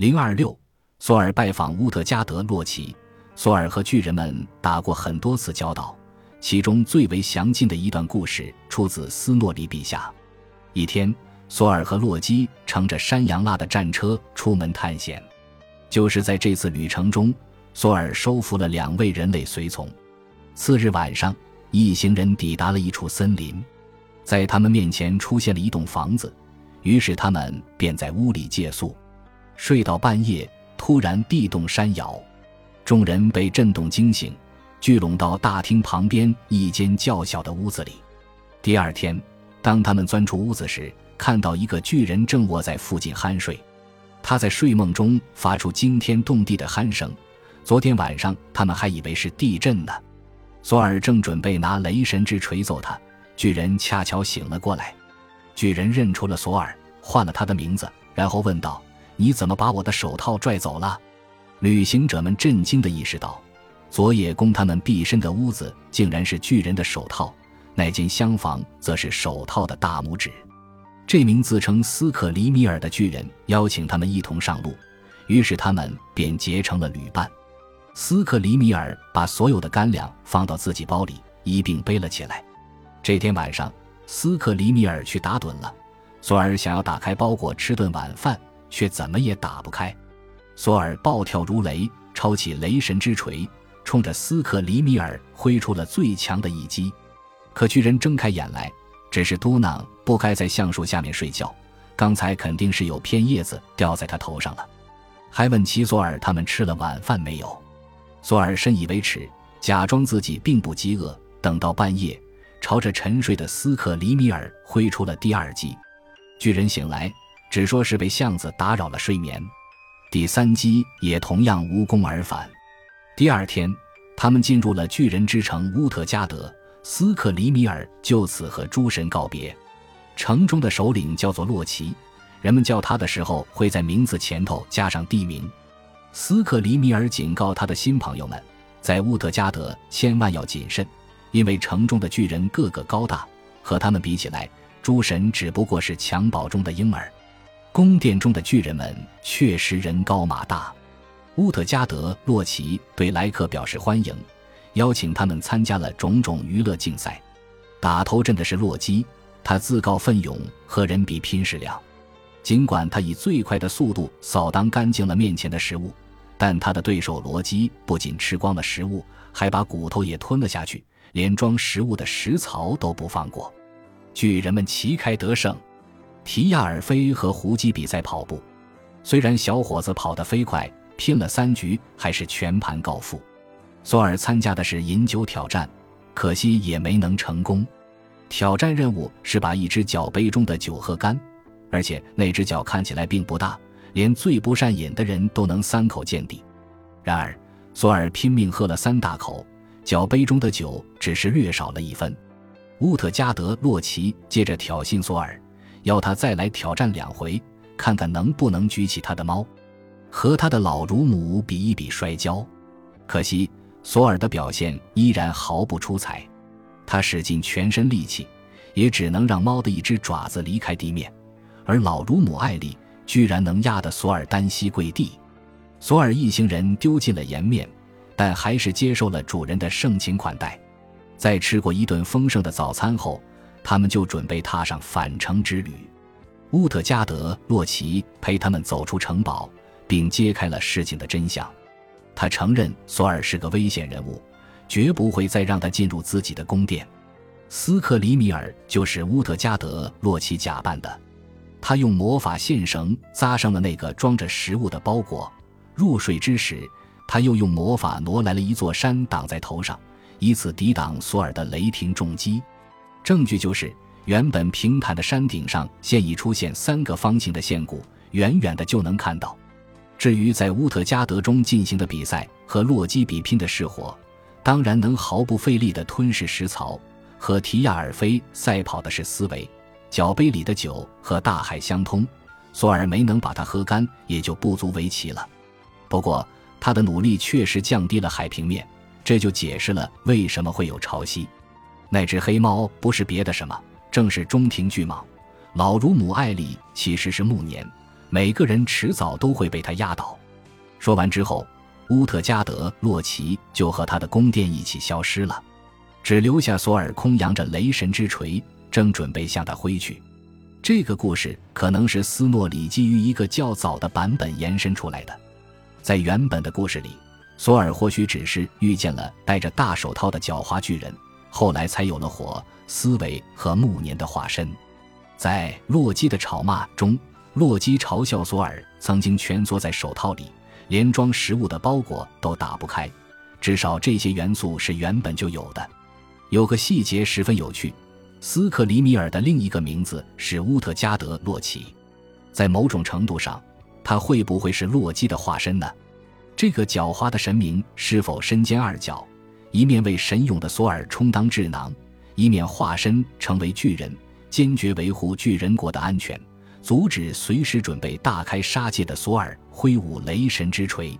零二六，索尔拜访乌特加德洛奇。索尔和巨人们打过很多次交道，其中最为详尽的一段故事出自斯诺里陛下。一天，索尔和洛基乘着山羊拉的战车出门探险。就是在这次旅程中，索尔收服了两位人类随从。次日晚上，一行人抵达了一处森林，在他们面前出现了一栋房子，于是他们便在屋里借宿。睡到半夜，突然地动山摇，众人被震动惊醒，聚拢到大厅旁边一间较小的屋子里。第二天，当他们钻出屋子时，看到一个巨人正卧在附近酣睡。他在睡梦中发出惊天动地的鼾声，昨天晚上他们还以为是地震呢。索尔正准备拿雷神之锤揍他，巨人恰巧醒了过来。巨人认出了索尔，唤了他的名字，然后问道：“你怎么把我的手套拽走了？”旅行者们震惊地意识到，昨夜供他们避身的屋子竟然是巨人的手套，那间厢房则是手套的大拇指。这名自称斯克里米尔的巨人邀请他们一同上路，于是他们便结成了旅伴。斯克里米尔把所有的干粮放到自己包里，一并背了起来。这天晚上，斯克里米尔去打盹了。索尔想要打开包裹吃顿晚饭，却怎么也打不开。索尔暴跳如雷，抄起雷神之锤，冲着斯克里米尔挥出了最强的一击。可巨人睁开眼来。只是嘟囔：“不该在橡树下面睡觉，刚才肯定是有片叶子掉在他头上了。”还问齐索尔他们吃了晚饭没有。索尔深以为耻，假装自己并不饥饿。等到半夜，朝着沉睡的斯克里米尔挥出了第二击。巨人醒来，只说是被巷子打扰了睡眠。第三击也同样无功而返。第二天，他们进入了巨人之城乌特加德。斯克里米尔就此和诸神告别。城中的首领叫做洛奇，人们叫他的时候会在名字前头加上地名。斯克里米尔警告他的新朋友们，在乌特加德千万要谨慎，因为城中的巨人个个高大，和他们比起来，诸神只不过是襁褓中的婴儿。宫殿中的巨人们确实人高马大。乌特加德洛奇对莱克表示欢迎。邀请他们参加了种种娱乐竞赛，打头阵的是洛基，他自告奋勇和人比拼食量。尽管他以最快的速度扫荡干净了面前的食物，但他的对手罗基不仅吃光了食物，还把骨头也吞了下去，连装食物的食槽都不放过。巨人们旗开得胜。提亚尔菲和胡基比赛跑步，虽然小伙子跑得飞快，拼了三局还是全盘告负。索尔参加的是饮酒挑战，可惜也没能成功。挑战任务是把一只脚杯中的酒喝干，而且那只脚看起来并不大，连最不善饮的人都能三口见底。然而，索尔拼命喝了三大口，脚杯中的酒只是略少了一分。乌特加德洛奇接着挑衅索尔，要他再来挑战两回，看看能不能举起他的猫，和他的老乳母比一比摔跤。可惜。索尔的表现依然毫不出彩，他使尽全身力气，也只能让猫的一只爪子离开地面，而老乳母艾丽居然能压得索尔单膝跪地。索尔一行人丢尽了颜面，但还是接受了主人的盛情款待。在吃过一顿丰盛的早餐后，他们就准备踏上返程之旅。乌特加德洛奇陪他们走出城堡，并揭开了事情的真相。他承认索尔是个危险人物，绝不会再让他进入自己的宫殿。斯克里米尔就是乌特加德洛奇假扮的，他用魔法线绳扎上了那个装着食物的包裹。入睡之时，他又用魔法挪来了一座山挡在头上，以此抵挡索尔的雷霆重击。证据就是，原本平坦的山顶上现已出现三个方形的线谷，远远的就能看到。至于在乌特加德中进行的比赛和洛基比拼的是火，当然能毫不费力地吞噬食槽；和提亚尔菲赛跑的是思维，脚杯里的酒和大海相通，索尔没能把它喝干，也就不足为奇了。不过他的努力确实降低了海平面，这就解释了为什么会有潮汐。那只黑猫不是别的什么，正是中庭巨蟒。老乳母艾丽其实是暮年。每个人迟早都会被他压倒。说完之后，乌特加德洛奇就和他的宫殿一起消失了，只留下索尔空扬着雷神之锤，正准备向他挥去。这个故事可能是斯诺里基于一个较早的版本延伸出来的。在原本的故事里，索尔或许只是遇见了戴着大手套的狡猾巨人，后来才有了火、思维和暮年的化身。在洛基的吵骂中，洛基嘲笑索尔曾经蜷缩在手套里，连装食物的包裹都打不开。至少这些元素是原本就有的。有个细节十分有趣。斯克里米尔的另一个名字是乌特加德洛奇，在某种程度上，他会不会是洛基的化身呢？这个狡猾的神明是否身兼二角，一面为神勇的索尔充当智囊，一面化身成为巨人，坚决维护巨人国的安全，阻止随时准备大开杀戒的索尔挥舞雷神之锤？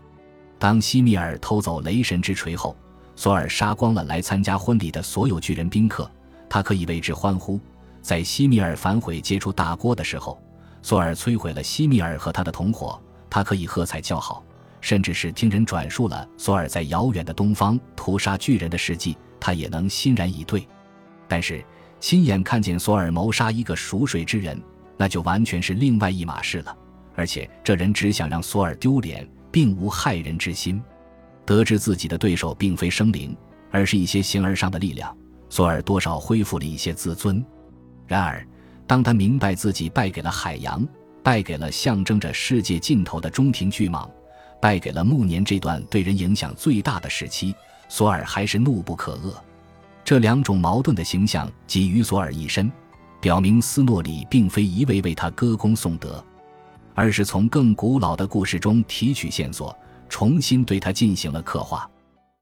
当西米尔偷走雷神之锤后，索尔杀光了来参加婚礼的所有巨人宾客。他可以为之欢呼。在西米尔反悔接触大锅的时候，索尔摧毁了西米尔和他的同伙，他可以喝彩叫好。甚至是听人转述了索尔在遥远的东方屠杀巨人的事迹，他也能欣然以对。但是亲眼看见索尔谋杀一个熟睡之人，那就完全是另外一码事了。而且这人只想让索尔丢脸，并无害人之心。得知自己的对手并非生灵，而是一些形而上的力量。索尔多少恢复了一些自尊，然而，当他明白自己败给了海洋，败给了象征着世界尽头的中庭巨蟒，败给了暮年这段对人影响最大的时期，索尔还是怒不可遏。这两种矛盾的形象集于索尔一身，表明斯诺里并非一味为他歌功颂德，而是从更古老的故事中提取线索，重新对他进行了刻画。